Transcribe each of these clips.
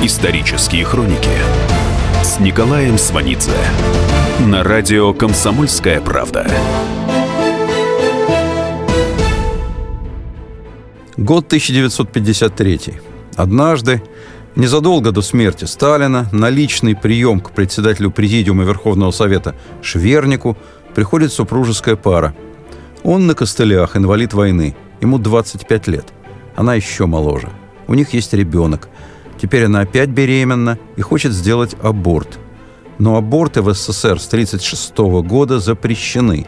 Исторические хроники с Николаем Сванидзе на радио «Комсомольская правда». Год 1953. Однажды, незадолго до смерти Сталина, на личный прием к председателю Президиума Верховного Совета Швернику приходит супружеская пара. Он на костылях, инвалид войны. Ему 25 лет. Она еще моложе. У них есть ребенок. Теперь она опять беременна и хочет сделать аборт. Но аборты в СССР с 1936 года запрещены.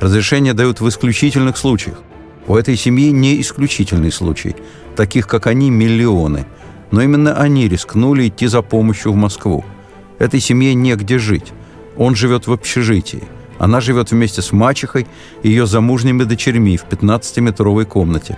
Разрешение дают в исключительных случаях. У этой семьи не исключительный случай. Таких, как они, миллионы. Но именно они рискнули идти за помощью в Москву. Этой семье негде жить. Он живет в общежитии. Она живет вместе с мачехой и ее замужними дочерьми в 15-метровой комнате.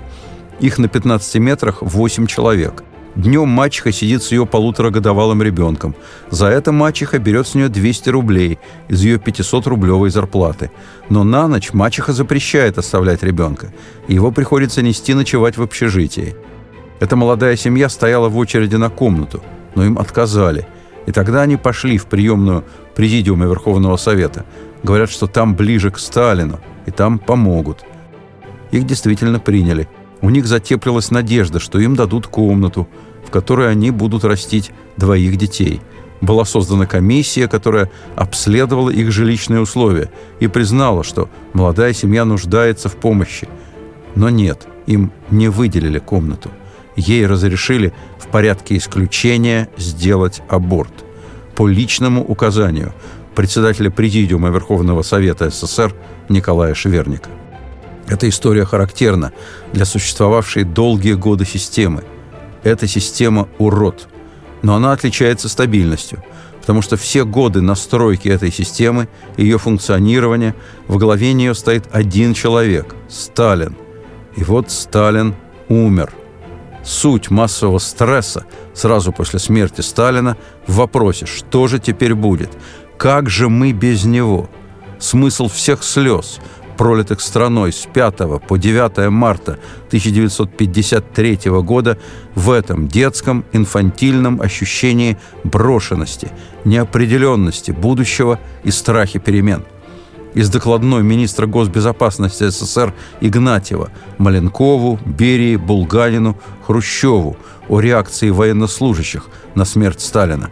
Их на 15 метрах 8 человек. Днем мачеха сидит с ее полуторагодовалым ребенком. За это мачеха берет с нее 200 рублей из ее 500-рублевой зарплаты. Но на ночь мачеха запрещает оставлять ребенка. Его приходится нести ночевать в общежитии. Эта молодая семья стояла в очереди на комнату, но им отказали. И тогда они пошли в приемную Президиума Верховного Совета. Говорят, что там ближе к Сталину, и там помогут. Их действительно приняли – у них затеплилась надежда, что им дадут комнату, в которой они будут растить двоих детей. Была создана комиссия, которая обследовала их жилищные условия и признала, что молодая семья нуждается в помощи. Но нет, им не выделили комнату. Ей разрешили в порядке исключения сделать аборт. По личному указанию председателя Президиума Верховного Совета СССР Николая Шверника. Эта история характерна для существовавшей долгие годы системы. Эта система – урод. Но она отличается стабильностью, потому что все годы настройки этой системы, ее функционирования, в главе нее стоит один человек – Сталин. И вот Сталин умер. Суть массового стресса сразу после смерти Сталина в вопросе, что же теперь будет, как же мы без него – смысл всех слез, пролитых страной с 5 по 9 марта 1953 года в этом детском инфантильном ощущении брошенности, неопределенности будущего и страхе перемен. Из докладной министра госбезопасности СССР Игнатьева Маленкову, Берии, Булганину, Хрущеву о реакции военнослужащих на смерть Сталина.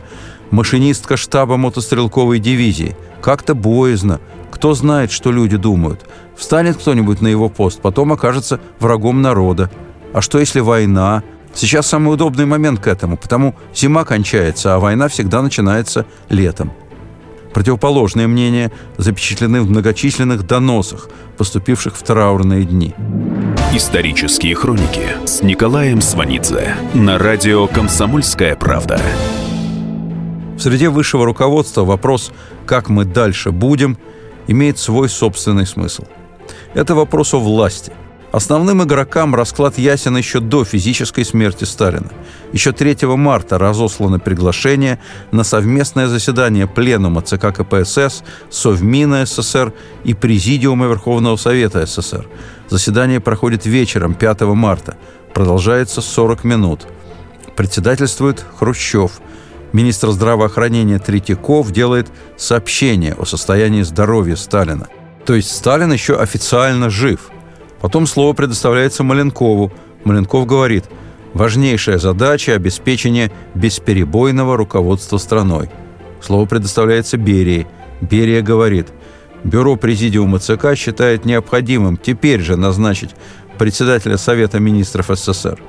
Машинистка штаба мотострелковой дивизии. Как-то боязно, кто знает, что люди думают? Встанет кто-нибудь на его пост, потом окажется врагом народа. А что если война? Сейчас самый удобный момент к этому, потому зима кончается, а война всегда начинается летом. Противоположные мнения запечатлены в многочисленных доносах, поступивших в траурные дни. Исторические хроники с Николаем Сванидзе на радио «Комсомольская правда». В среде высшего руководства вопрос «как мы дальше будем» имеет свой собственный смысл. Это вопрос о власти. Основным игрокам расклад ясен еще до физической смерти Сталина. Еще 3 марта разослано приглашение на совместное заседание Пленума ЦК КПСС, Совмина СССР и Президиума Верховного Совета СССР. Заседание проходит вечером 5 марта. Продолжается 40 минут. Председательствует Хрущев – министр здравоохранения Третьяков делает сообщение о состоянии здоровья Сталина. То есть Сталин еще официально жив. Потом слово предоставляется Маленкову. Маленков говорит, важнейшая задача – обеспечение бесперебойного руководства страной. Слово предоставляется Берии. Берия говорит, Бюро Президиума ЦК считает необходимым теперь же назначить председателя Совета министров СССР.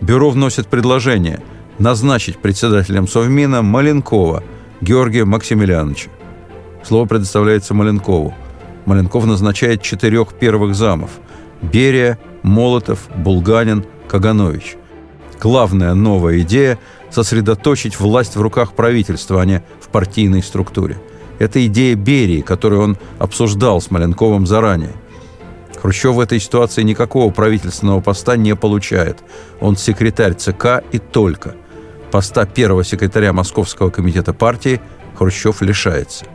Бюро вносит предложение – назначить председателем Совмина Маленкова Георгия Максимилиановича. Слово предоставляется Маленкову. Маленков назначает четырех первых замов – Берия, Молотов, Булганин, Каганович. Главная новая идея – сосредоточить власть в руках правительства, а не в партийной структуре. Это идея Берии, которую он обсуждал с Маленковым заранее. Хрущев в этой ситуации никакого правительственного поста не получает. Он секретарь ЦК и только – поста первого секретаря Московского комитета партии Хрущев лишается.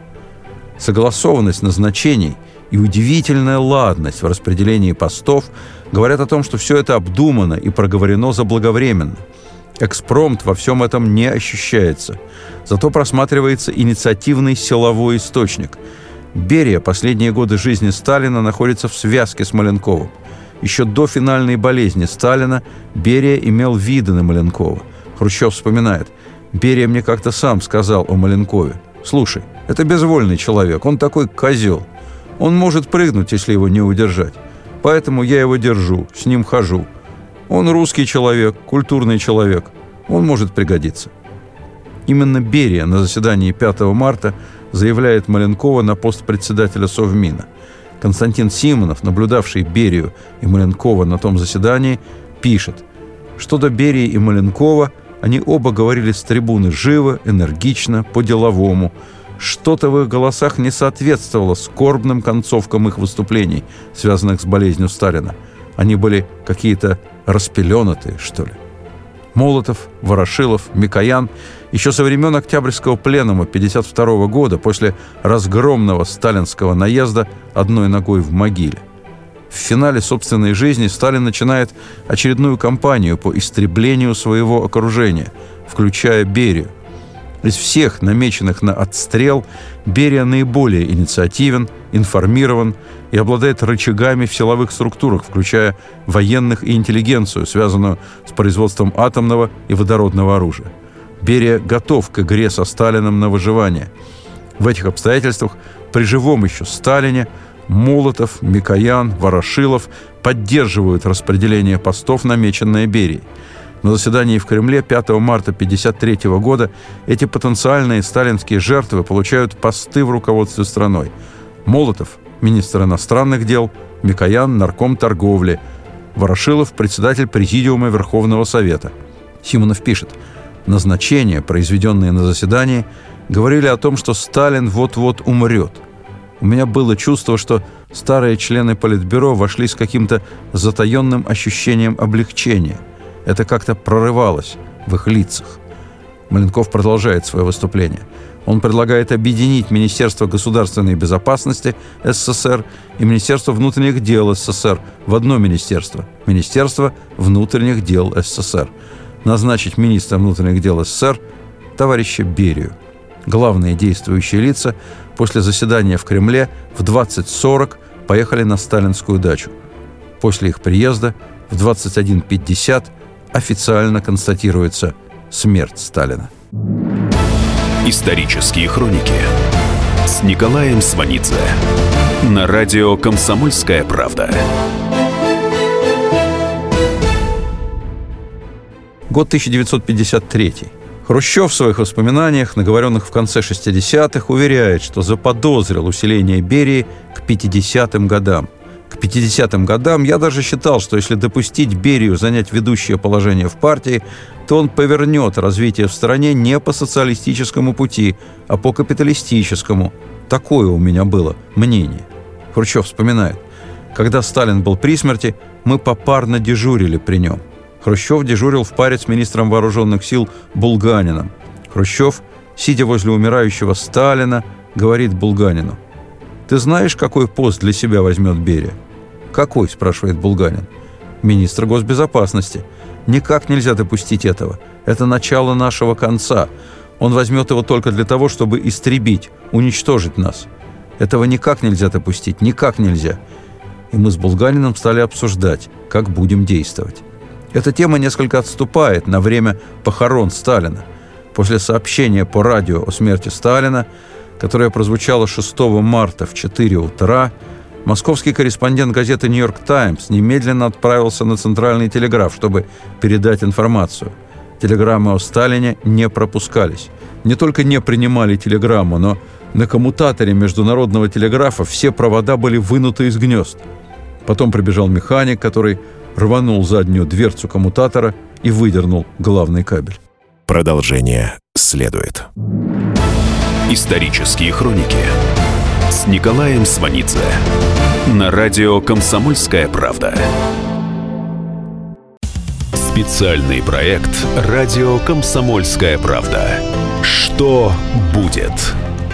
Согласованность назначений и удивительная ладность в распределении постов говорят о том, что все это обдумано и проговорено заблаговременно. Экспромт во всем этом не ощущается. Зато просматривается инициативный силовой источник. Берия последние годы жизни Сталина находится в связке с Маленковым. Еще до финальной болезни Сталина Берия имел виды на Маленкова. Хрущев вспоминает. «Берия мне как-то сам сказал о Маленкове. Слушай, это безвольный человек, он такой козел. Он может прыгнуть, если его не удержать. Поэтому я его держу, с ним хожу. Он русский человек, культурный человек. Он может пригодиться». Именно Берия на заседании 5 марта заявляет Маленкова на пост председателя Совмина – Константин Симонов, наблюдавший Берию и Маленкова на том заседании, пишет, что до Берии и Маленкова они оба говорили с трибуны живо, энергично, по-деловому. Что-то в их голосах не соответствовало скорбным концовкам их выступлений, связанных с болезнью Сталина. Они были какие-то распеленатые, что ли. Молотов, Ворошилов, Микоян еще со времен Октябрьского пленума 1952 года, после разгромного сталинского наезда одной ногой в могиле. В финале собственной жизни Сталин начинает очередную кампанию по истреблению своего окружения, включая Берию. Из всех намеченных на отстрел Берия наиболее инициативен, информирован и обладает рычагами в силовых структурах, включая военных и интеллигенцию, связанную с производством атомного и водородного оружия. Берия готов к игре со Сталиным на выживание. В этих обстоятельствах при живом еще Сталине Молотов, Микоян, Ворошилов поддерживают распределение постов, намеченное Берией. На заседании в Кремле 5 марта 1953 года эти потенциальные сталинские жертвы получают посты в руководстве страной. Молотов – министр иностранных дел, Микоян – нарком торговли, Ворошилов – председатель Президиума Верховного Совета. Симонов пишет – назначения, произведенные на заседании, говорили о том, что Сталин вот-вот умрет. У меня было чувство, что старые члены Политбюро вошли с каким-то затаенным ощущением облегчения. Это как-то прорывалось в их лицах. Маленков продолжает свое выступление. Он предлагает объединить Министерство государственной безопасности СССР и Министерство внутренних дел СССР в одно министерство – Министерство внутренних дел СССР – назначить министром внутренних дел СССР товарища Берию. Главные действующие лица после заседания в Кремле в 20.40 поехали на сталинскую дачу. После их приезда в 21.50 официально констатируется смерть Сталина. Исторические хроники с Николаем Сванидзе на радио «Комсомольская правда». Год 1953. Хрущев в своих воспоминаниях, наговоренных в конце 60-х, уверяет, что заподозрил усиление Берии к 50-м годам. К 50-м годам я даже считал, что если допустить Берию занять ведущее положение в партии, то он повернет развитие в стране не по социалистическому пути, а по капиталистическому. Такое у меня было мнение. Хрущев вспоминает. Когда Сталин был при смерти, мы попарно дежурили при нем. Хрущев дежурил в паре с министром вооруженных сил Булганином. Хрущев, сидя возле умирающего Сталина, говорит Булганину. «Ты знаешь, какой пост для себя возьмет Берия?» «Какой?» – спрашивает Булганин. «Министр госбезопасности. Никак нельзя допустить этого. Это начало нашего конца. Он возьмет его только для того, чтобы истребить, уничтожить нас. Этого никак нельзя допустить, никак нельзя». И мы с Булганином стали обсуждать, как будем действовать. Эта тема несколько отступает на время похорон Сталина. После сообщения по радио о смерти Сталина, которое прозвучало 6 марта в 4 утра, московский корреспондент газеты «Нью-Йорк Таймс» немедленно отправился на центральный телеграф, чтобы передать информацию. Телеграммы о Сталине не пропускались. Не только не принимали телеграмму, но на коммутаторе международного телеграфа все провода были вынуты из гнезд. Потом прибежал механик, который рванул заднюю дверцу коммутатора и выдернул главный кабель. Продолжение следует. Исторические хроники с Николаем Сванидзе на радио «Комсомольская правда». Специальный проект «Радио Комсомольская правда». Что будет?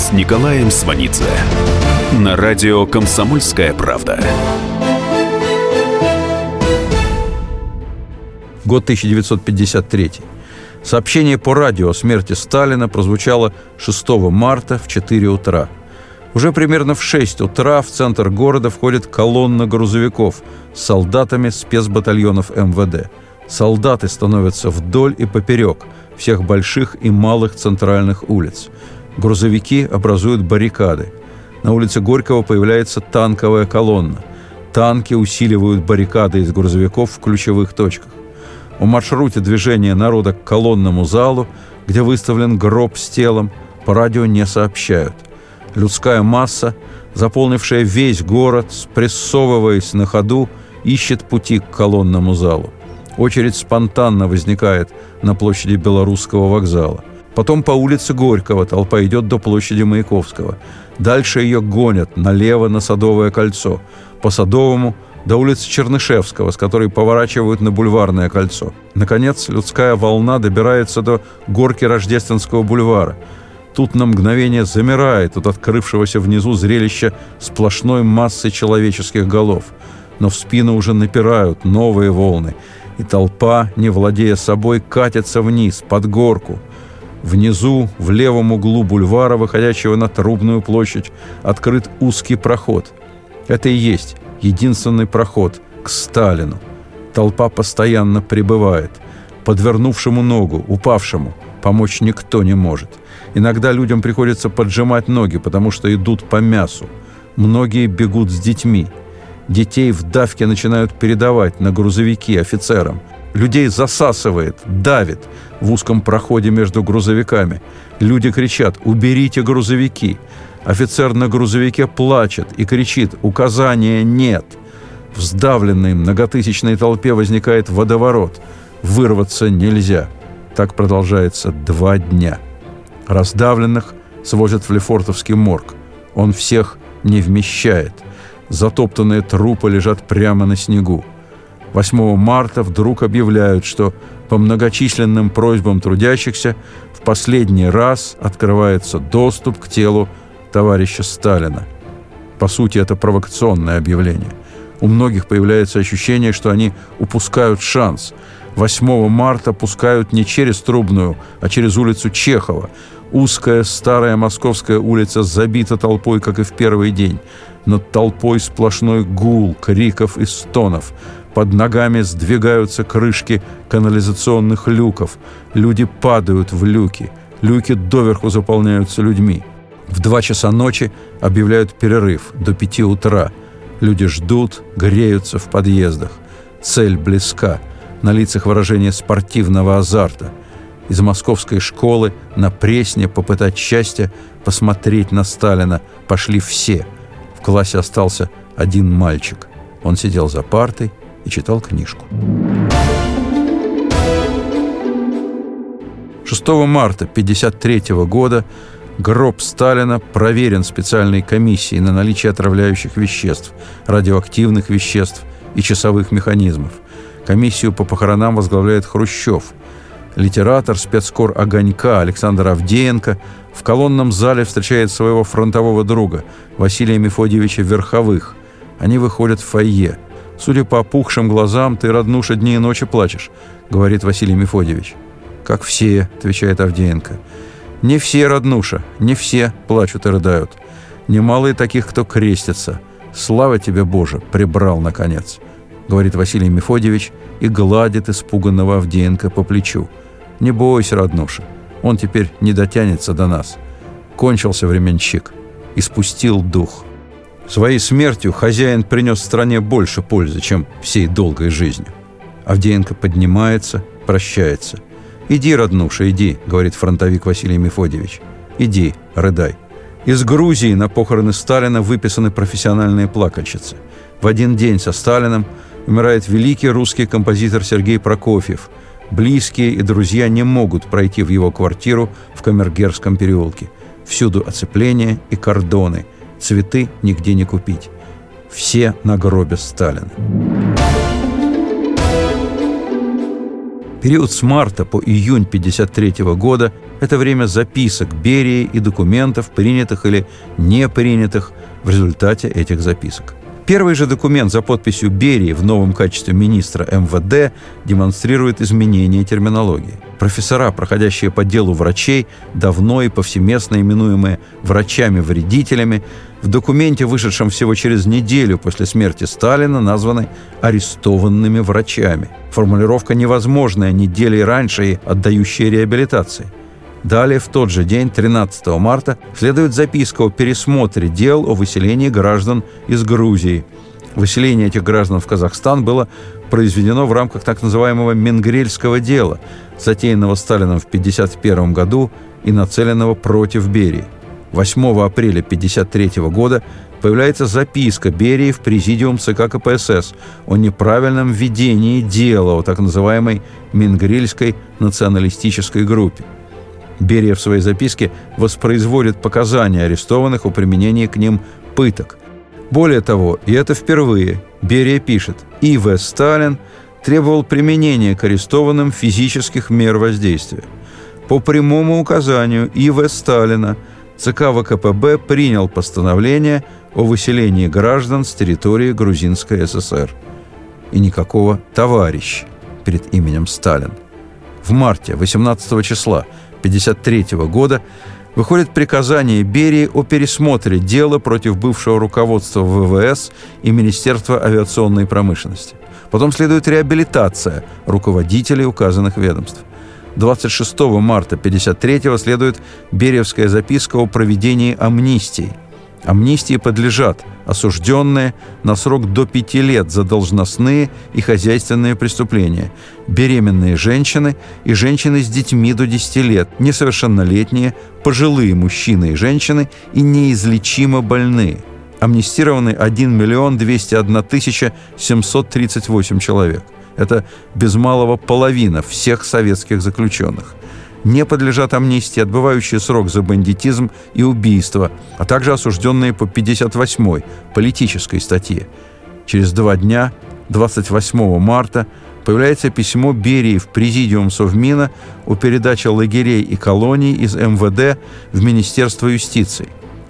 с Николаем Сванидзе на радио «Комсомольская правда». Год 1953. Сообщение по радио о смерти Сталина прозвучало 6 марта в 4 утра. Уже примерно в 6 утра в центр города входит колонна грузовиков с солдатами спецбатальонов МВД. Солдаты становятся вдоль и поперек всех больших и малых центральных улиц. Грузовики образуют баррикады. На улице Горького появляется танковая колонна. Танки усиливают баррикады из грузовиков в ключевых точках. О маршруте движения народа к колонному залу, где выставлен гроб с телом, по радио не сообщают. Людская масса, заполнившая весь город, спрессовываясь на ходу, ищет пути к колонному залу. Очередь спонтанно возникает на площади Белорусского вокзала. Потом по улице Горького толпа идет до площади Маяковского. Дальше ее гонят налево на Садовое кольцо. По Садовому – до улицы Чернышевского, с которой поворачивают на Бульварное кольцо. Наконец, людская волна добирается до горки Рождественского бульвара. Тут на мгновение замирает от открывшегося внизу зрелища сплошной массы человеческих голов. Но в спину уже напирают новые волны, и толпа, не владея собой, катится вниз, под горку. Внизу, в левом углу бульвара, выходящего на Трубную площадь, открыт узкий проход. Это и есть единственный проход к Сталину. Толпа постоянно прибывает. Подвернувшему ногу, упавшему, помочь никто не может. Иногда людям приходится поджимать ноги, потому что идут по мясу. Многие бегут с детьми. Детей в давке начинают передавать на грузовики офицерам. Людей засасывает, давит в узком проходе между грузовиками. Люди кричат «Уберите грузовики!» Офицер на грузовике плачет и кричит «Указания нет!». В сдавленной многотысячной толпе возникает водоворот. Вырваться нельзя. Так продолжается два дня. Раздавленных свозят в Лефортовский морг. Он всех не вмещает. Затоптанные трупы лежат прямо на снегу. 8 марта вдруг объявляют, что по многочисленным просьбам трудящихся в последний раз открывается доступ к телу товарища Сталина. По сути, это провокационное объявление. У многих появляется ощущение, что они упускают шанс. 8 марта пускают не через Трубную, а через улицу Чехова. Узкая старая московская улица забита толпой, как и в первый день. Над толпой сплошной гул, криков и стонов. Под ногами сдвигаются крышки канализационных люков. Люди падают в люки. Люки доверху заполняются людьми. В два часа ночи объявляют перерыв до пяти утра. Люди ждут, греются в подъездах. Цель близка. На лицах выражение спортивного азарта. Из московской школы на Пресне попытать счастье, посмотреть на Сталина пошли все. В классе остался один мальчик. Он сидел за партой и читал книжку. 6 марта 1953 года Гроб Сталина проверен специальной комиссией на наличие отравляющих веществ, радиоактивных веществ и часовых механизмов. Комиссию по похоронам возглавляет Хрущев. Литератор, спецкор «Огонька» Александр Авдеенко в колонном зале встречает своего фронтового друга Василия Мефодьевича Верховых. Они выходят в фойе. «Судя по опухшим глазам, ты, роднуша, дни и ночи плачешь», — говорит Василий Мефодьевич. «Как все», — отвечает Авдеенко. Не все, роднуша, не все плачут и рыдают. Немало и таких, кто крестится. Слава тебе, Боже, прибрал, наконец, говорит Василий Мефодьевич и гладит испуганного Авдеенко по плечу. Не бойся, роднуша, он теперь не дотянется до нас. Кончился временщик и спустил дух. Своей смертью хозяин принес стране больше пользы, чем всей долгой жизнью. Авдеенко поднимается, прощается – «Иди, роднуша, иди», — говорит фронтовик Василий Мефодьевич. «Иди, рыдай». Из Грузии на похороны Сталина выписаны профессиональные плакальщицы. В один день со Сталином умирает великий русский композитор Сергей Прокофьев. Близкие и друзья не могут пройти в его квартиру в Камергерском переулке. Всюду оцепление и кордоны. Цветы нигде не купить. Все на гробе Сталина. Период с марта по июнь 1953 года – это время записок Берии и документов, принятых или не принятых в результате этих записок. Первый же документ за подписью Берии в новом качестве министра МВД демонстрирует изменение терминологии. Профессора, проходящие по делу врачей, давно и повсеместно именуемые врачами-вредителями, в документе, вышедшем всего через неделю после смерти Сталина, названы арестованными врачами. Формулировка невозможная недели раньше и отдающая реабилитации – Далее, в тот же день, 13 марта, следует записка о пересмотре дел о выселении граждан из Грузии. Выселение этих граждан в Казахстан было произведено в рамках так называемого Менгрельского дела, затеянного Сталином в 1951 году и нацеленного против Берии. 8 апреля 1953 года появляется записка Берии в президиум ЦК КПСС о неправильном ведении дела о так называемой Менгрельской националистической группе – Берия в своей записке воспроизводит показания арестованных о применении к ним пыток. Более того, и это впервые, Берия пишет, И.В. Сталин требовал применения к арестованным физических мер воздействия. По прямому указанию И.В. Сталина ЦК ВКПБ принял постановление о выселении граждан с территории Грузинской ССР. И никакого «товарищ» перед именем Сталин. В марте 18 числа 1953 года выходит приказание Берии о пересмотре дела против бывшего руководства ВВС и Министерства авиационной промышленности. Потом следует реабилитация руководителей указанных ведомств. 26 марта 1953 следует Бериевская записка о проведении амнистии – Амнистии подлежат осужденные на срок до пяти лет за должностные и хозяйственные преступления, беременные женщины и женщины с детьми до 10 лет, несовершеннолетние, пожилые мужчины и женщины и неизлечимо больные. Амнистированы 1 миллион 201 тысяча 738 человек. Это без малого половина всех советских заключенных не подлежат амнистии, отбывающие срок за бандитизм и убийство, а также осужденные по 58-й политической статье. Через два дня, 28 марта, появляется письмо Берии в Президиум Совмина о передаче лагерей и колоний из МВД в Министерство юстиции.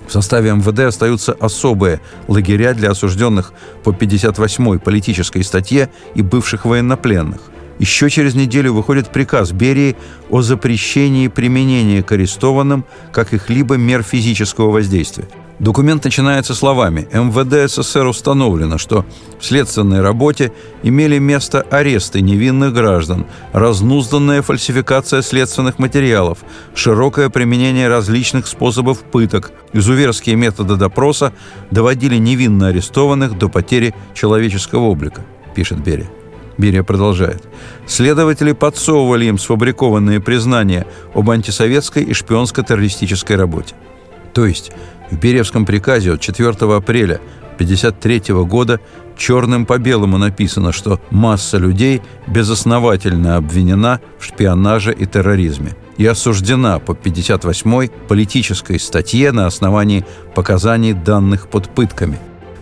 В составе МВД остаются особые лагеря для осужденных по 58-й политической статье и бывших военнопленных – еще через неделю выходит приказ Берии о запрещении применения к арестованным каких-либо мер физического воздействия. Документ начинается словами «МВД СССР установлено, что в следственной работе имели место аресты невинных граждан, разнузданная фальсификация следственных материалов, широкое применение различных способов пыток, изуверские методы допроса доводили невинно арестованных до потери человеческого облика», пишет Берия. Берия продолжает. Следователи подсовывали им сфабрикованные признания об антисоветской и шпионско-террористической работе. То есть в Бериевском приказе от 4 апреля 1953 года черным по белому написано, что масса людей безосновательно обвинена в шпионаже и терроризме и осуждена по 58-й политической статье на основании показаний данных под пытками.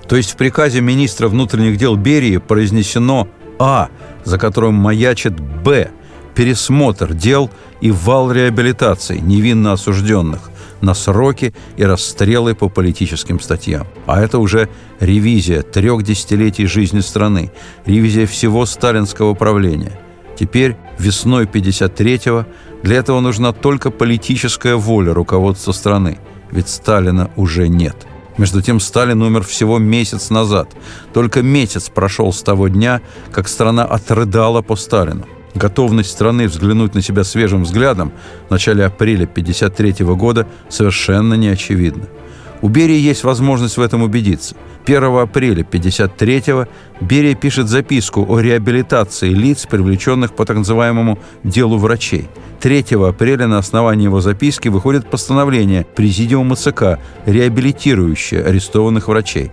То есть в приказе министра внутренних дел Берии произнесено а, за которым маячит Б, пересмотр дел и вал реабилитации невинно осужденных на сроки и расстрелы по политическим статьям. А это уже ревизия трех десятилетий жизни страны, ревизия всего сталинского правления. Теперь, весной 53-го, для этого нужна только политическая воля руководства страны, ведь Сталина уже нет. Между тем Сталин умер всего месяц назад. Только месяц прошел с того дня, как страна отрыдала по Сталину. Готовность страны взглянуть на себя свежим взглядом в начале апреля 1953 года совершенно не очевидна. У Берии есть возможность в этом убедиться. 1 апреля 1953-го Берия пишет записку о реабилитации лиц, привлеченных по так называемому «делу врачей». 3 апреля на основании его записки выходит постановление Президиума ЦК, реабилитирующее арестованных врачей.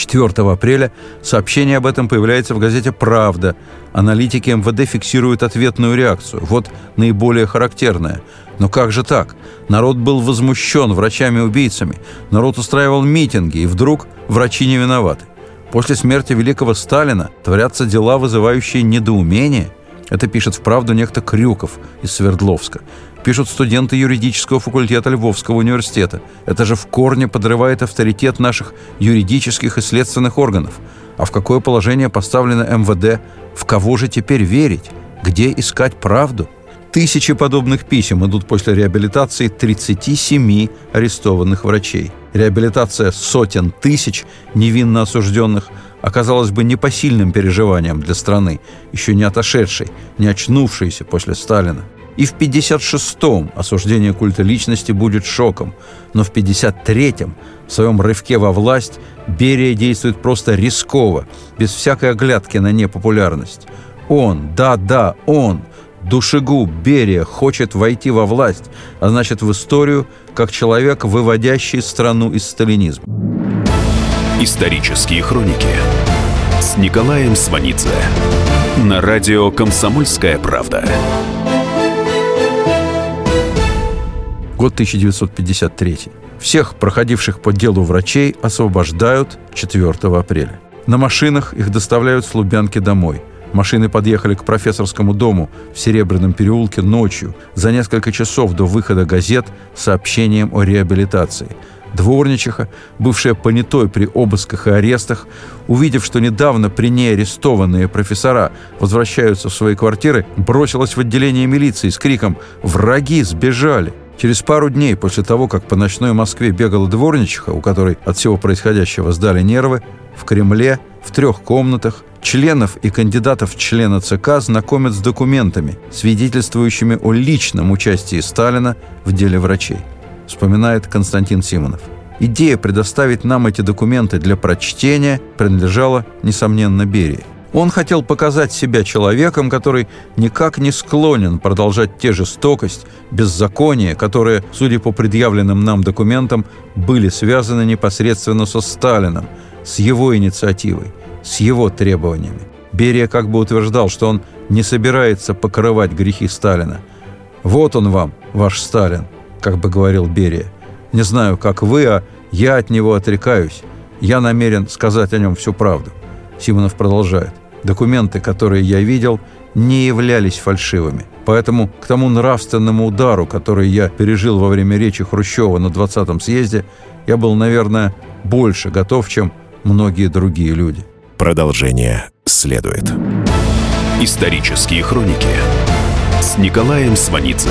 4 апреля сообщение об этом появляется в газете «Правда». Аналитики МВД фиксируют ответную реакцию. Вот наиболее характерная. Но как же так? Народ был возмущен врачами-убийцами. Народ устраивал митинги, и вдруг врачи не виноваты. После смерти великого Сталина творятся дела, вызывающие недоумение. Это пишет в «Правду» некто Крюков из Свердловска. Пишут студенты юридического факультета Львовского университета. Это же в корне подрывает авторитет наших юридических и следственных органов. А в какое положение поставлено МВД? В кого же теперь верить? Где искать правду? Тысячи подобных писем идут после реабилитации 37 арестованных врачей. Реабилитация сотен тысяч невинно осужденных оказалась бы непосильным переживанием для страны, еще не отошедшей, не очнувшейся после Сталина. И в 56-м осуждение культа личности будет шоком, но в 53-м, в своем рывке во власть, Берия действует просто рисково, без всякой оглядки на непопулярность. Он, да-да, он, Душегуб Берия хочет войти во власть, а значит в историю, как человек, выводящий страну из сталинизма. Исторические хроники с Николаем Сванидзе на радио «Комсомольская правда». Год 1953. Всех проходивших по делу врачей освобождают 4 апреля. На машинах их доставляют с Лубянки домой. Машины подъехали к профессорскому дому в Серебряном переулке ночью за несколько часов до выхода газет с сообщением о реабилитации. Дворничиха, бывшая понятой при обысках и арестах, увидев, что недавно при ней арестованные профессора возвращаются в свои квартиры, бросилась в отделение милиции с криком «Враги сбежали!». Через пару дней после того, как по ночной Москве бегала дворничиха, у которой от всего происходящего сдали нервы, в Кремле в трех комнатах членов и кандидатов в члена ЦК знакомят с документами, свидетельствующими о личном участии Сталина в деле врачей, вспоминает Константин Симонов. Идея предоставить нам эти документы для прочтения принадлежала, несомненно, Берии. Он хотел показать себя человеком, который никак не склонен продолжать те жестокость, беззаконие, которые, судя по предъявленным нам документам, были связаны непосредственно со Сталином, с его инициативой с его требованиями. Берия как бы утверждал, что он не собирается покрывать грехи Сталина. «Вот он вам, ваш Сталин», как бы говорил Берия. «Не знаю, как вы, а я от него отрекаюсь. Я намерен сказать о нем всю правду». Симонов продолжает. «Документы, которые я видел, не являлись фальшивыми. Поэтому к тому нравственному удару, который я пережил во время речи Хрущева на 20-м съезде, я был, наверное, больше готов, чем многие другие люди. Продолжение следует. Исторические хроники с Николаем Сванидзе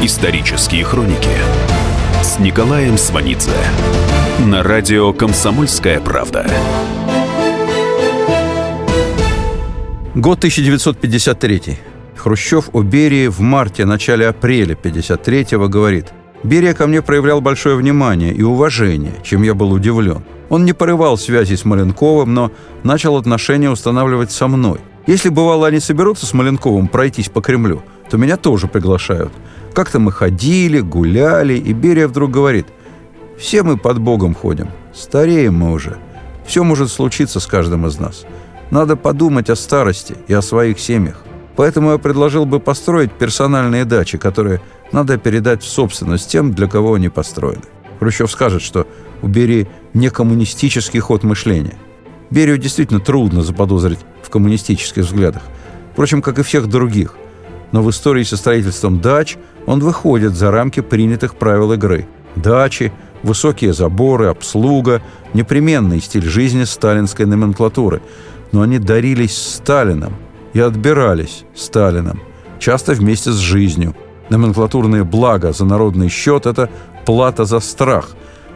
Исторические хроники с Николаем Сванидзе на радио «Комсомольская правда». Год 1953. Хрущев о Берии в марте-начале апреля 1953 говорит – Берия ко мне проявлял большое внимание и уважение, чем я был удивлен. Он не порывал связи с Маленковым, но начал отношения устанавливать со мной. Если бывало они соберутся с Маленковым пройтись по Кремлю, то меня тоже приглашают. Как-то мы ходили, гуляли, и Берия вдруг говорит, «Все мы под Богом ходим, стареем мы уже. Все может случиться с каждым из нас. Надо подумать о старости и о своих семьях. Поэтому я предложил бы построить персональные дачи, которые надо передать в собственность тем, для кого они построены. Хрущев скажет, что у Берии не коммунистический ход мышления. Берию действительно трудно заподозрить в коммунистических взглядах. Впрочем, как и всех других. Но в истории со строительством дач он выходит за рамки принятых правил игры. Дачи, высокие заборы, обслуга – непременный стиль жизни сталинской номенклатуры. Но они дарились Сталином и отбирались Сталином, часто вместе с жизнью. Номенклатурные блага за народный счет – это плата за страх.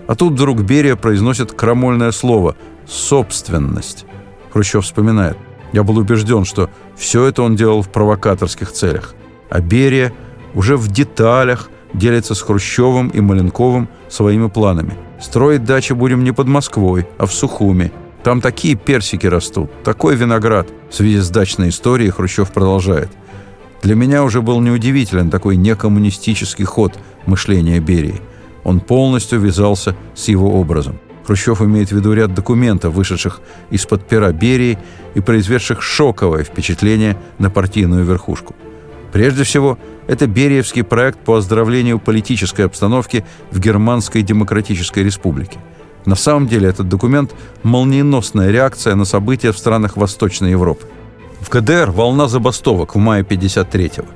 А тут вдруг Берия произносит крамольное слово «собственность». Хрущев вспоминает. «Я был убежден, что все это он делал в провокаторских целях. А Берия уже в деталях делится с Хрущевым и Маленковым своими планами. Строить дачи будем не под Москвой, а в Сухуми. Там такие персики растут, такой виноград. В связи с дачной историей Хрущев продолжает. Для меня уже был неудивителен такой некоммунистический ход мышления Берии. Он полностью вязался с его образом. Хрущев имеет в виду ряд документов, вышедших из-под пера Берии и произведших шоковое впечатление на партийную верхушку. Прежде всего, это Бериевский проект по оздоровлению политической обстановки в Германской Демократической Республике. На самом деле этот документ – молниеносная реакция на события в странах Восточной Европы. В КДР волна забастовок в мае 53-го.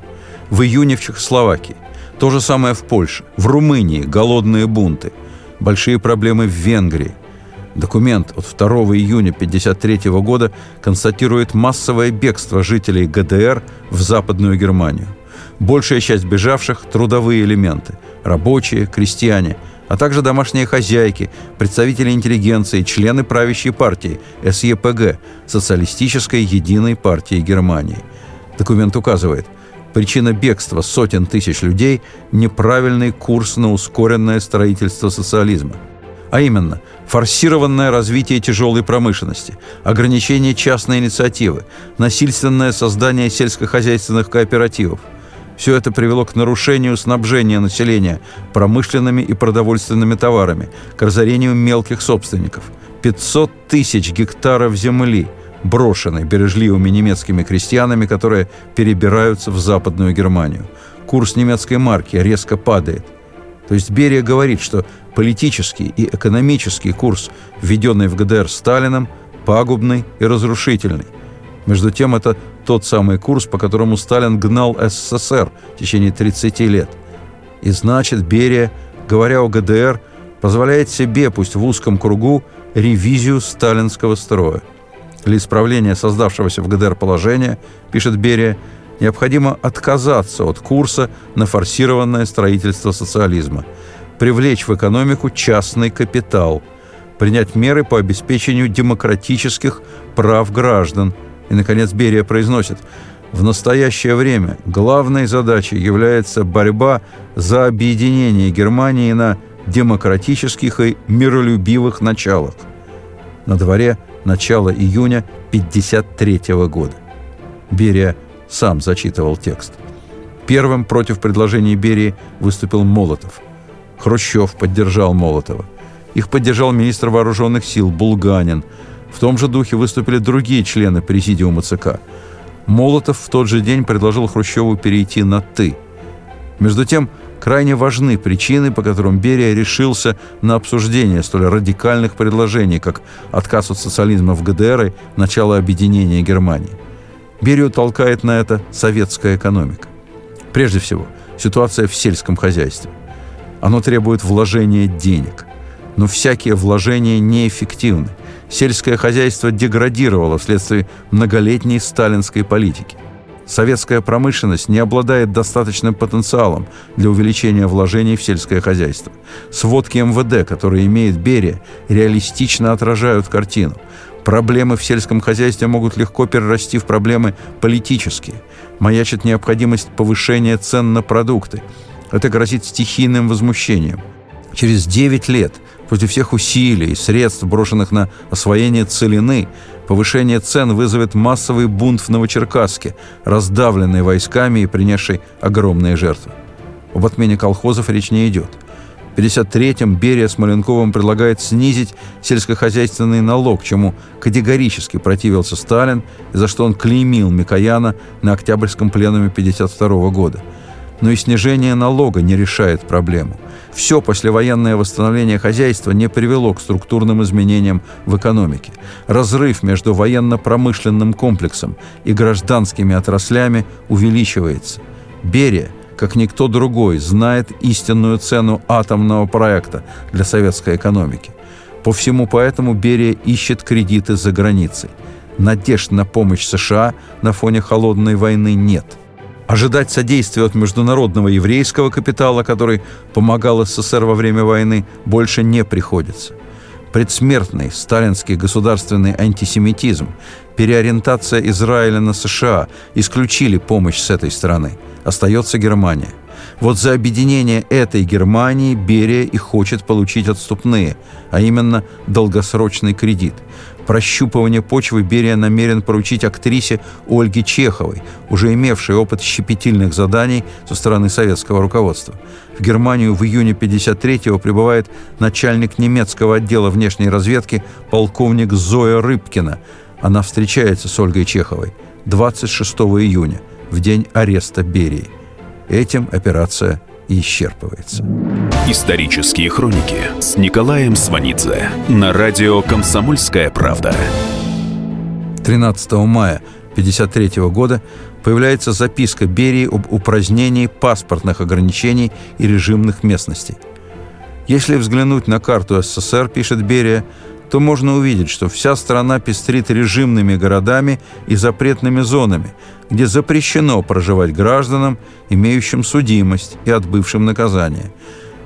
В июне в Чехословакии. То же самое в Польше. В Румынии голодные бунты. Большие проблемы в Венгрии. Документ от 2 июня 1953 года констатирует массовое бегство жителей ГДР в Западную Германию. Большая часть бежавших – трудовые элементы – рабочие, крестьяне, а также домашние хозяйки, представители интеллигенции, члены правящей партии СЕПГ – Социалистической единой партии Германии. Документ указывает, причина бегства сотен тысяч людей – неправильный курс на ускоренное строительство социализма – а именно форсированное развитие тяжелой промышленности, ограничение частной инициативы, насильственное создание сельскохозяйственных кооперативов. Все это привело к нарушению снабжения населения промышленными и продовольственными товарами, к разорению мелких собственников. 500 тысяч гектаров земли брошены бережливыми немецкими крестьянами, которые перебираются в Западную Германию. Курс немецкой марки резко падает. То есть Берия говорит, что политический и экономический курс, введенный в ГДР Сталином, пагубный и разрушительный. Между тем, это тот самый курс, по которому Сталин гнал СССР в течение 30 лет. И значит, Берия, говоря о ГДР, позволяет себе, пусть в узком кругу, ревизию сталинского строя. Для исправления создавшегося в ГДР положения, пишет Берия, необходимо отказаться от курса на форсированное строительство социализма, привлечь в экономику частный капитал, принять меры по обеспечению демократических прав граждан. И, наконец, Берия произносит, в настоящее время главной задачей является борьба за объединение Германии на демократических и миролюбивых началах. На дворе начало июня 1953 года. Берия сам зачитывал текст. Первым против предложения Берии выступил Молотов. Хрущев поддержал Молотова. Их поддержал министр вооруженных сил Булганин. В том же духе выступили другие члены президиума ЦК. Молотов в тот же день предложил Хрущеву перейти на «ты». Между тем, крайне важны причины, по которым Берия решился на обсуждение столь радикальных предложений, как отказ от социализма в ГДР и начало объединения Германии. Берию толкает на это советская экономика. Прежде всего, ситуация в сельском хозяйстве. Оно требует вложения денег. Но всякие вложения неэффективны. Сельское хозяйство деградировало вследствие многолетней сталинской политики. Советская промышленность не обладает достаточным потенциалом для увеличения вложений в сельское хозяйство. Сводки МВД, которые имеет Берия, реалистично отражают картину. Проблемы в сельском хозяйстве могут легко перерасти в проблемы политические. Маячит необходимость повышения цен на продукты. Это грозит стихийным возмущением. Через 9 лет против всех усилий и средств, брошенных на освоение целины, повышение цен вызовет массовый бунт в Новочеркасске, раздавленный войсками и принесший огромные жертвы. Об отмене колхозов речь не идет – 1953-м Берия с Маленковым предлагает снизить сельскохозяйственный налог, чему категорически противился Сталин, за что он клеймил Микояна на Октябрьском пленуме 1952 года. Но и снижение налога не решает проблему. Все послевоенное восстановление хозяйства не привело к структурным изменениям в экономике. Разрыв между военно-промышленным комплексом и гражданскими отраслями увеличивается. Берия, как никто другой, знает истинную цену атомного проекта для советской экономики. По всему поэтому Берия ищет кредиты за границей. Надежд на помощь США на фоне холодной войны нет – Ожидать содействия от международного еврейского капитала, который помогал СССР во время войны, больше не приходится. Предсмертный сталинский государственный антисемитизм, переориентация Израиля на США исключили помощь с этой стороны. Остается Германия. Вот за объединение этой Германии Берия и хочет получить отступные, а именно долгосрочный кредит – Прощупывание почвы Берия намерен поручить актрисе Ольге Чеховой, уже имевшей опыт щепетильных заданий со стороны советского руководства. В Германию в июне 53-го прибывает начальник немецкого отдела внешней разведки полковник Зоя Рыбкина. Она встречается с Ольгой Чеховой 26 июня, в день ареста Берии. Этим операция исчерпывается. Исторические хроники с Николаем Сванидзе на радио «Комсомольская правда». 13 мая 1953 года появляется записка Берии об упразднении паспортных ограничений и режимных местностей. Если взглянуть на карту СССР, пишет Берия, то можно увидеть, что вся страна пестрит режимными городами и запретными зонами, где запрещено проживать гражданам, имеющим судимость и отбывшим наказание.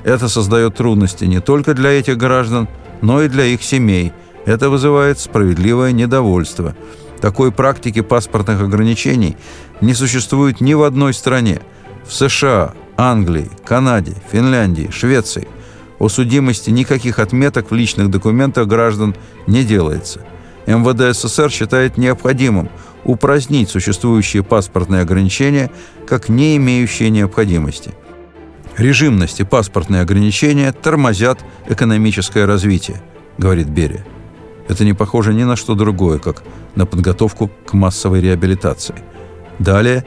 Это создает трудности не только для этих граждан, но и для их семей. Это вызывает справедливое недовольство. Такой практики паспортных ограничений не существует ни в одной стране. В США, Англии, Канаде, Финляндии, Швеции – о судимости никаких отметок в личных документах граждан не делается. МВД СССР считает необходимым упразднить существующие паспортные ограничения как не имеющие необходимости. Режимность и паспортные ограничения тормозят экономическое развитие, говорит Берия. Это не похоже ни на что другое, как на подготовку к массовой реабилитации. Далее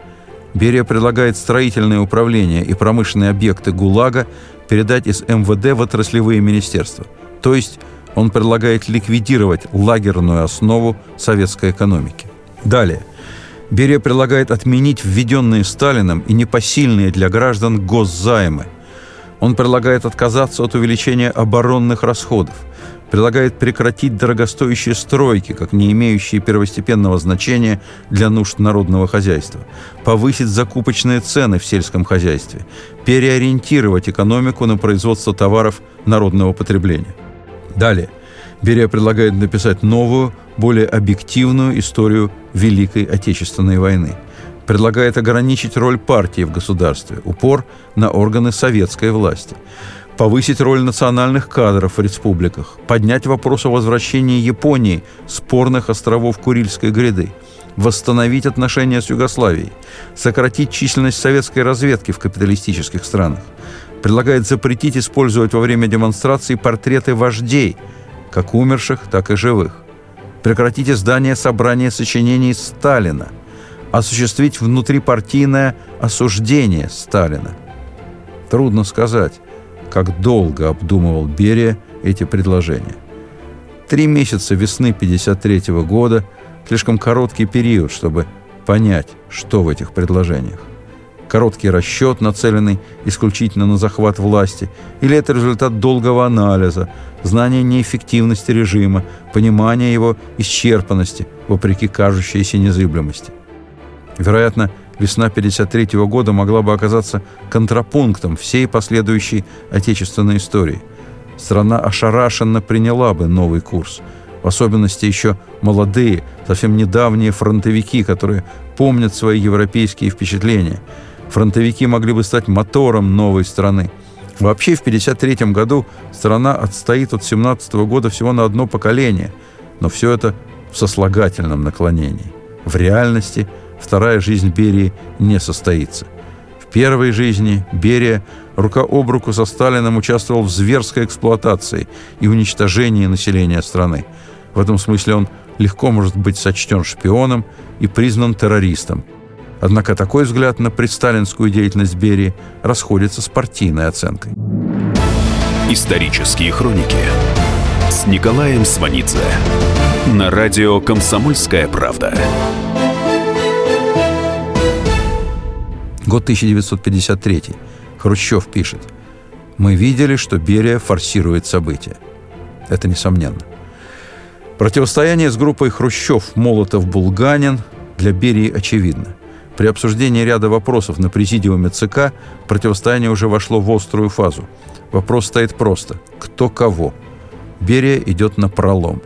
Берия предлагает строительное управление и промышленные объекты ГУЛАГа передать из МВД в отраслевые министерства. То есть он предлагает ликвидировать лагерную основу советской экономики. Далее. Берия предлагает отменить введенные Сталином и непосильные для граждан госзаймы. Он предлагает отказаться от увеличения оборонных расходов – предлагает прекратить дорогостоящие стройки, как не имеющие первостепенного значения для нужд народного хозяйства, повысить закупочные цены в сельском хозяйстве, переориентировать экономику на производство товаров народного потребления. Далее. Берия предлагает написать новую, более объективную историю Великой Отечественной войны. Предлагает ограничить роль партии в государстве, упор на органы советской власти повысить роль национальных кадров в республиках, поднять вопрос о возвращении Японии спорных островов Курильской гряды, восстановить отношения с Югославией, сократить численность советской разведки в капиталистических странах, предлагает запретить использовать во время демонстраций портреты вождей, как умерших, так и живых, прекратить издание собрания сочинений Сталина, осуществить внутрипартийное осуждение Сталина. Трудно сказать, как долго обдумывал Берия эти предложения. Три месяца весны 1953 года – слишком короткий период, чтобы понять, что в этих предложениях. Короткий расчет, нацеленный исключительно на захват власти, или это результат долгого анализа, знания неэффективности режима, понимания его исчерпанности, вопреки кажущейся незыблемости. Вероятно, весна 1953 года могла бы оказаться контрапунктом всей последующей отечественной истории. Страна ошарашенно приняла бы новый курс. В особенности еще молодые, совсем недавние фронтовики, которые помнят свои европейские впечатления. Фронтовики могли бы стать мотором новой страны. Вообще в 1953 году страна отстоит от 17 года всего на одно поколение, но все это в сослагательном наклонении. В реальности – вторая жизнь Берии не состоится. В первой жизни Берия рука об руку со Сталином участвовал в зверской эксплуатации и уничтожении населения страны. В этом смысле он легко может быть сочтен шпионом и признан террористом. Однако такой взгляд на предсталинскую деятельность Берии расходится с партийной оценкой. Исторические хроники с Николаем Сванидзе на радио «Комсомольская правда». Год 1953. Хрущев пишет. «Мы видели, что Берия форсирует события». Это несомненно. Противостояние с группой Хрущев, Молотов, Булганин для Берии очевидно. При обсуждении ряда вопросов на президиуме ЦК противостояние уже вошло в острую фазу. Вопрос стоит просто – кто кого? Берия идет на пролом.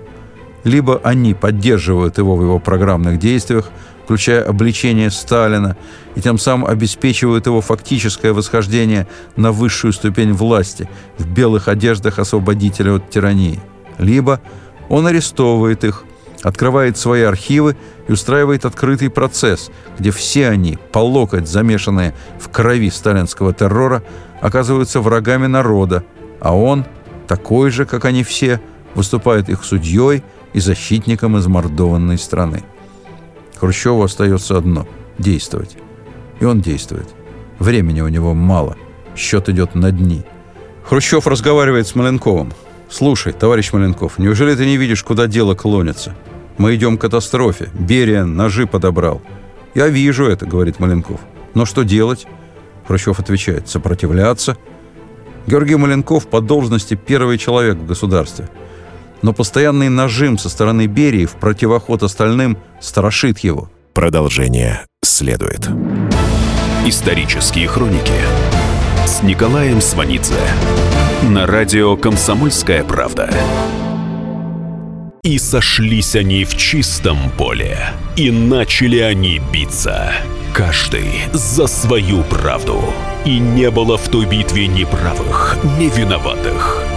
Либо они поддерживают его в его программных действиях, включая обличение Сталина, и тем самым обеспечивают его фактическое восхождение на высшую ступень власти в белых одеждах освободителя от тирании. Либо он арестовывает их, открывает свои архивы и устраивает открытый процесс, где все они, по локоть замешанные в крови сталинского террора, оказываются врагами народа, а он, такой же, как они все, выступает их судьей и защитником измордованной страны. Хрущеву остается одно – действовать. И он действует. Времени у него мало. Счет идет на дни. Хрущев разговаривает с Маленковым. «Слушай, товарищ Маленков, неужели ты не видишь, куда дело клонится? Мы идем к катастрофе. Берия ножи подобрал». «Я вижу это», — говорит Маленков. «Но что делать?» Хрущев отвечает. «Сопротивляться». Георгий Маленков по должности первый человек в государстве. Но постоянный нажим со стороны Берии в противоход остальным страшит его. Продолжение следует. Исторические хроники с Николаем Сванидзе на радио «Комсомольская правда». И сошлись они в чистом поле, и начали они биться, каждый за свою правду. И не было в той битве ни правых, ни виноватых.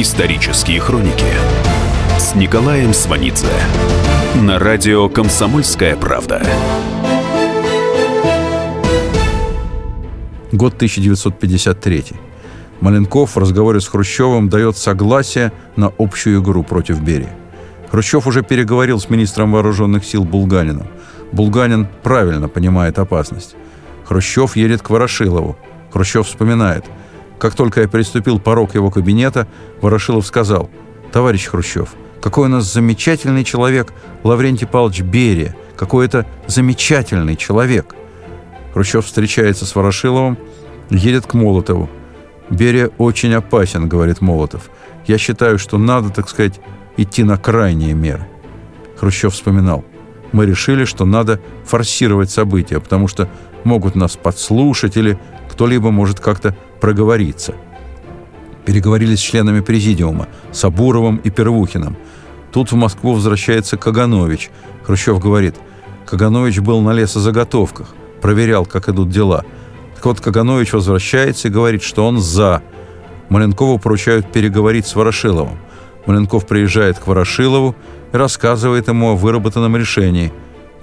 Исторические хроники с Николаем Сванидзе на радио «Комсомольская правда». Год 1953. Маленков в разговоре с Хрущевым дает согласие на общую игру против Берии. Хрущев уже переговорил с министром вооруженных сил Булганином. Булганин правильно понимает опасность. Хрущев едет к Ворошилову. Хрущев вспоминает – как только я переступил порог его кабинета, Ворошилов сказал, «Товарищ Хрущев, какой у нас замечательный человек Лаврентий Павлович Берия, какой это замечательный человек!» Хрущев встречается с Ворошиловым, едет к Молотову. «Берия очень опасен», — говорит Молотов. «Я считаю, что надо, так сказать, идти на крайние меры». Хрущев вспоминал. «Мы решили, что надо форсировать события, потому что могут нас подслушать или кто-либо может как-то проговориться. Переговорили с членами президиума, Сабуровым и Первухиным. Тут в Москву возвращается Каганович. Хрущев говорит, Каганович был на лесозаготовках, проверял, как идут дела. Так вот, Каганович возвращается и говорит, что он «за». Маленкову поручают переговорить с Ворошиловым. Маленков приезжает к Ворошилову и рассказывает ему о выработанном решении.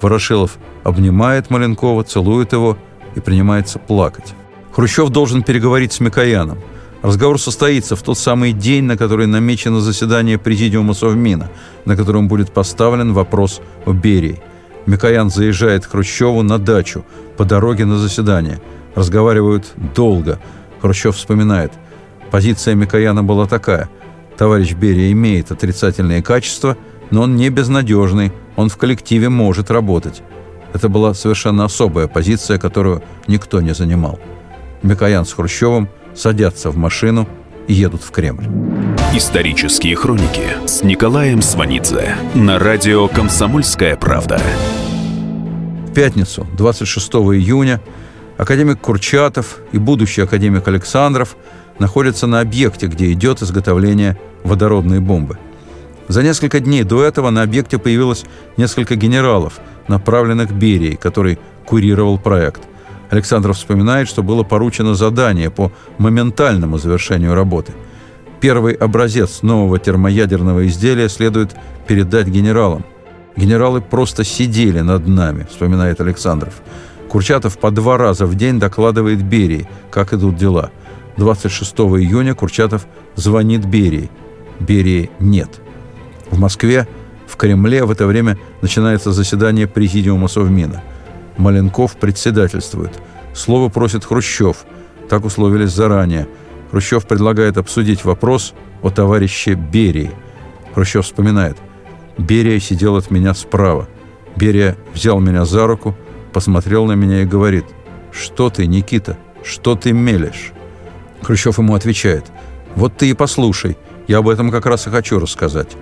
Ворошилов обнимает Маленкова, целует его и принимается плакать. Хрущев должен переговорить с Микояном. Разговор состоится в тот самый день, на который намечено заседание Президиума Совмина, на котором будет поставлен вопрос о Берии. Микоян заезжает к Хрущеву на дачу по дороге на заседание. Разговаривают долго. Хрущев вспоминает. Позиция Микояна была такая. Товарищ Берия имеет отрицательные качества, но он не безнадежный, он в коллективе может работать. Это была совершенно особая позиция, которую никто не занимал. Микоян с Хрущевым садятся в машину и едут в Кремль. Исторические хроники с Николаем Сванидзе на радио «Комсомольская правда». В пятницу, 26 июня, академик Курчатов и будущий академик Александров находится на объекте, где идет изготовление водородной бомбы. За несколько дней до этого на объекте появилось несколько генералов, направленных Берией, который курировал проект. Александров вспоминает, что было поручено задание по моментальному завершению работы. Первый образец нового термоядерного изделия следует передать генералам. Генералы просто сидели над нами, вспоминает Александров. Курчатов по два раза в день докладывает Берии, как идут дела. 26 июня Курчатов звонит Берии. Берии нет. В Москве, в Кремле в это время начинается заседание Президиума Совмина. Маленков председательствует. Слово просит Хрущев. Так условились заранее. Хрущев предлагает обсудить вопрос о товарище Берии. Хрущев вспоминает. Берия сидел от меня справа. Берия взял меня за руку, посмотрел на меня и говорит, «Что ты, Никита, что ты мелешь?» Хрущев ему отвечает, «Вот ты и послушай, я об этом как раз и хочу рассказать».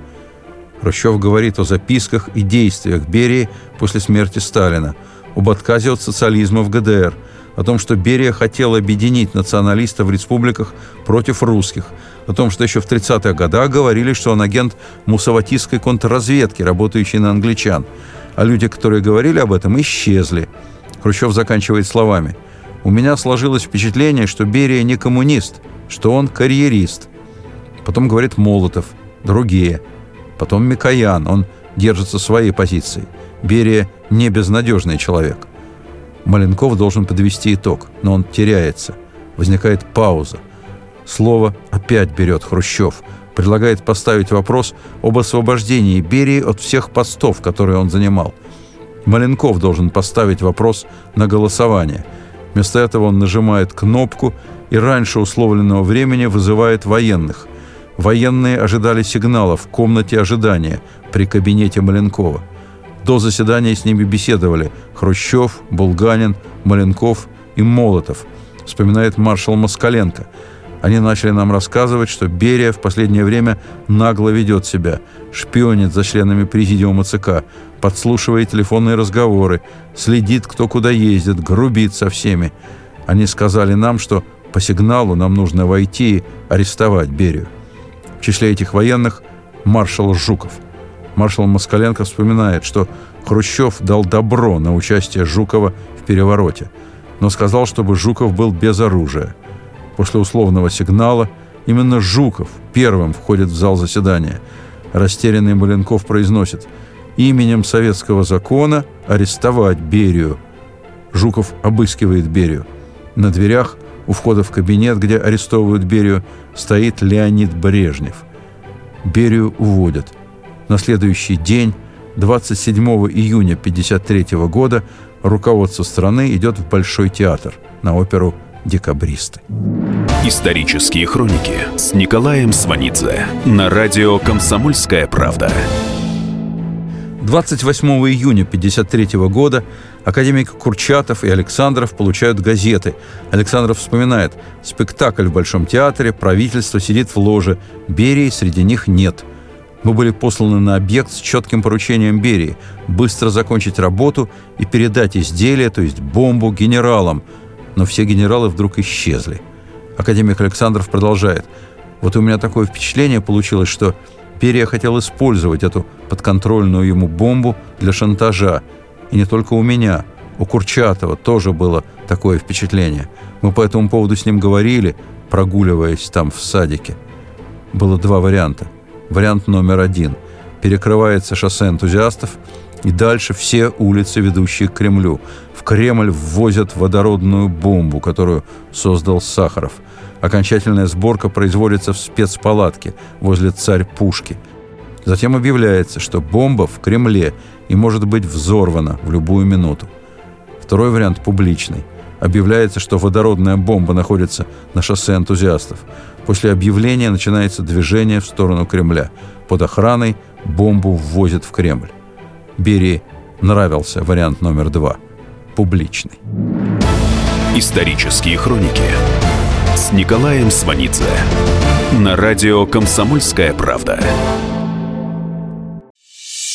Хрущев говорит о записках и действиях Берии после смерти Сталина, об отказе от социализма в ГДР, о том, что Берия хотел объединить националистов в республиках против русских, о том, что еще в 30-х годах говорили, что он агент мусаватистской контрразведки, работающий на англичан. А люди, которые говорили об этом, исчезли. Хрущев заканчивает словами. «У меня сложилось впечатление, что Берия не коммунист, что он карьерист». Потом говорит Молотов, другие. Потом Микоян, он держится своей позиции. Берия не безнадежный человек. Маленков должен подвести итог, но он теряется. Возникает пауза. Слово опять берет Хрущев. Предлагает поставить вопрос об освобождении Берии от всех постов, которые он занимал. Маленков должен поставить вопрос на голосование. Вместо этого он нажимает кнопку и раньше условленного времени вызывает военных. Военные ожидали сигнала в комнате ожидания при кабинете Маленкова. До заседания с ними беседовали Хрущев, Булганин, Маленков и Молотов, вспоминает маршал Москаленко. Они начали нам рассказывать, что Берия в последнее время нагло ведет себя, шпионит за членами президиума ЦК, подслушивает телефонные разговоры, следит, кто куда ездит, грубит со всеми. Они сказали нам, что по сигналу нам нужно войти и арестовать Берию. В числе этих военных маршал Жуков – Маршал Москаленко вспоминает, что Хрущев дал добро на участие Жукова в перевороте, но сказал, чтобы Жуков был без оружия. После условного сигнала именно Жуков первым входит в зал заседания. Растерянный Маленков произносит «Именем советского закона арестовать Берию». Жуков обыскивает Берию. На дверях у входа в кабинет, где арестовывают Берию, стоит Леонид Брежнев. Берию уводят – на следующий день, 27 июня 1953 года, руководство страны идет в Большой театр на оперу «Декабристы». Исторические хроники с Николаем Сванидзе на радио «Комсомольская правда». 28 июня 1953 года академик Курчатов и Александров получают газеты. Александров вспоминает, спектакль в Большом театре, правительство сидит в ложе, Берии среди них нет – мы были посланы на объект с четким поручением Берии быстро закончить работу и передать изделие, то есть бомбу, генералам. Но все генералы вдруг исчезли. Академик Александров продолжает. Вот у меня такое впечатление получилось, что Берия хотел использовать эту подконтрольную ему бомбу для шантажа. И не только у меня, у Курчатова тоже было такое впечатление. Мы по этому поводу с ним говорили, прогуливаясь там в садике. Было два варианта. Вариант номер один. Перекрывается шоссе энтузиастов, и дальше все улицы, ведущие к Кремлю. В Кремль ввозят водородную бомбу, которую создал Сахаров. Окончательная сборка производится в спецпалатке возле царь-пушки. Затем объявляется, что бомба в Кремле и может быть взорвана в любую минуту. Второй вариант публичный. Объявляется, что водородная бомба находится на шоссе энтузиастов. После объявления начинается движение в сторону Кремля. Под охраной бомбу ввозят в Кремль. Берии нравился вариант номер два – публичный. Исторические хроники с Николаем Сванидзе на радио «Комсомольская правда».